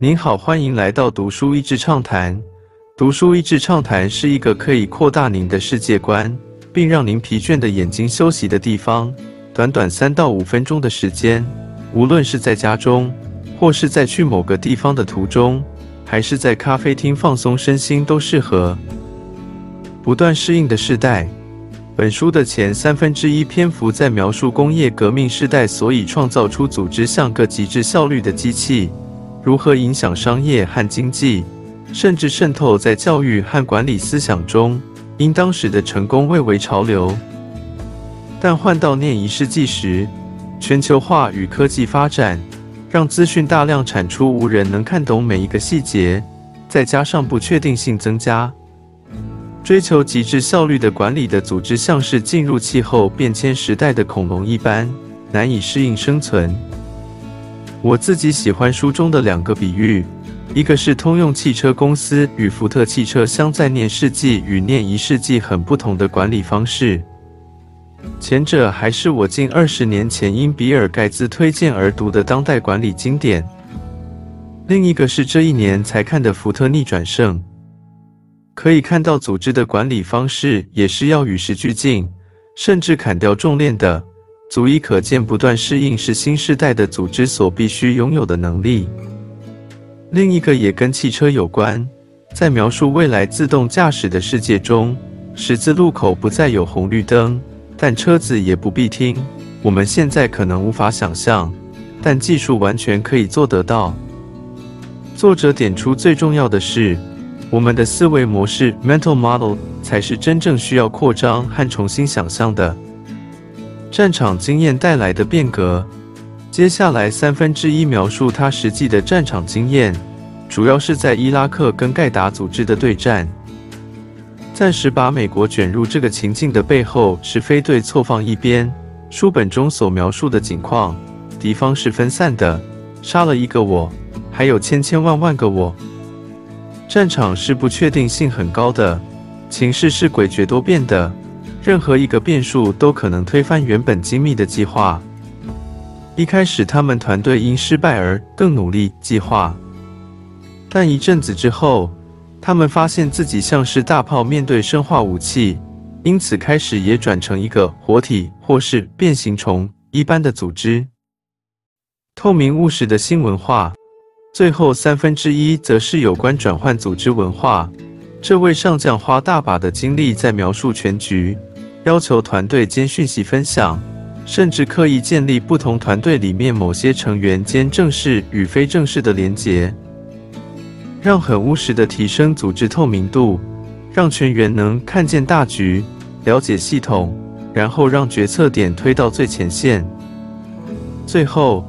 您好，欢迎来到读书益智畅谈。读书益智畅谈是一个可以扩大您的世界观，并让您疲倦的眼睛休息的地方。短短三到五分钟的时间，无论是在家中，或是在去某个地方的途中，还是在咖啡厅放松身心，都适合。不断适应的时代。本书的前三分之一篇幅在描述工业革命时代所以创造出组织像个极致效率的机器，如何影响商业和经济，甚至渗透在教育和管理思想中。因当时的成功蔚为潮流，但换到念一世纪时，全球化与科技发展让资讯大量产出，无人能看懂每一个细节，再加上不确定性增加。追求极致效率的管理的组织，像是进入气候变迁时代的恐龙一般，难以适应生存。我自己喜欢书中的两个比喻，一个是通用汽车公司与福特汽车相在念世纪与念一世纪很不同的管理方式，前者还是我近二十年前因比尔盖茨推荐而读的当代管理经典；另一个是这一年才看的福特逆转胜。可以看到，组织的管理方式也是要与时俱进，甚至砍掉重练的，足以可见不断适应是新时代的组织所必须拥有的能力。另一个也跟汽车有关，在描述未来自动驾驶的世界中，十字路口不再有红绿灯，但车子也不必听。我们现在可能无法想象，但技术完全可以做得到。作者点出最重要的是。我们的思维模式 （mental model） 才是真正需要扩张和重新想象的。战场经验带来的变革。接下来三分之一描述他实际的战场经验，主要是在伊拉克跟盖达组织的对战。暂时把美国卷入这个情境的背后是非对错放一边。书本中所描述的景况，敌方是分散的，杀了一个我，还有千千万万个我。战场是不确定性很高的，情势是诡谲多变的，任何一个变数都可能推翻原本精密的计划。一开始，他们团队因失败而更努力计划，但一阵子之后，他们发现自己像是大炮面对生化武器，因此开始也转成一个活体或是变形虫一般的组织。透明务实的新文化。最后三分之一则是有关转换组织文化。这位上将花大把的精力在描述全局，要求团队间讯息分享，甚至刻意建立不同团队里面某些成员间正式与非正式的连结，让很务实的提升组织透明度，让全员能看见大局，了解系统，然后让决策点推到最前线。最后。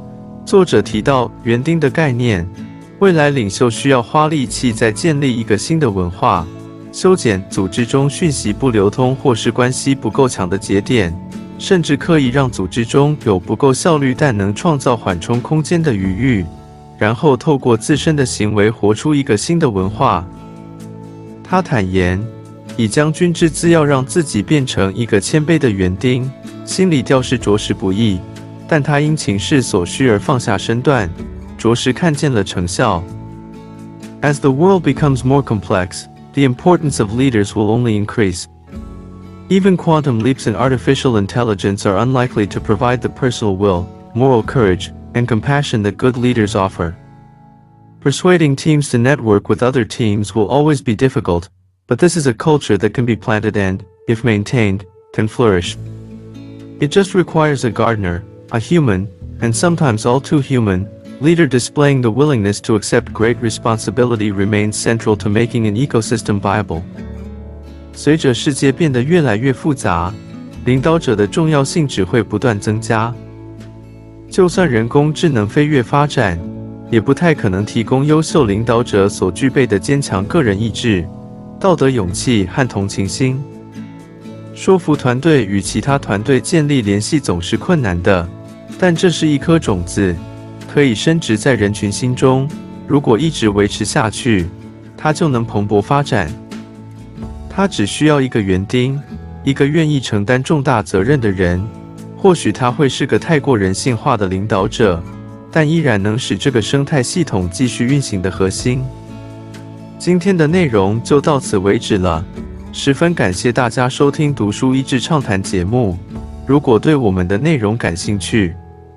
作者提到园丁的概念，未来领袖需要花力气在建立一个新的文化，修剪组织中讯息不流通或是关系不够强的节点，甚至刻意让组织中有不够效率但能创造缓冲空间的余裕，然后透过自身的行为活出一个新的文化。他坦言，以将军之姿要让自己变成一个谦卑的园丁，心理调试着实不易。但他因情势所需而放下身段，着实看见了成效。As the world becomes more complex, the importance of leaders will only increase. Even quantum leaps in artificial intelligence are unlikely to provide the personal will, moral courage, and compassion that good leaders offer. Persuading teams to network with other teams will always be difficult, but this is a culture that can be planted and, if maintained, can flourish. It just requires a gardener, a human, and sometimes all too human, leader displaying the willingness to accept great responsibility remains central to making an ecosystem viable. 随着世界变得越来越复杂，领导者的重要性只会不断增加。就算人工智能飞跃发展，也不太可能提供优秀领导者所具备的坚强个人意志、道德勇气和同情心。说服团队与其他团队建立联系总是困难的，但这是一颗种子，可以深植在人群心中。如果一直维持下去，它就能蓬勃发展。它只需要一个园丁，一个愿意承担重大责任的人。或许他会是个太过人性化的领导者，但依然能使这个生态系统继续运行的核心。今天的内容就到此为止了，十分感谢大家收听《读书益智畅谈》节目。如果对我们的内容感兴趣，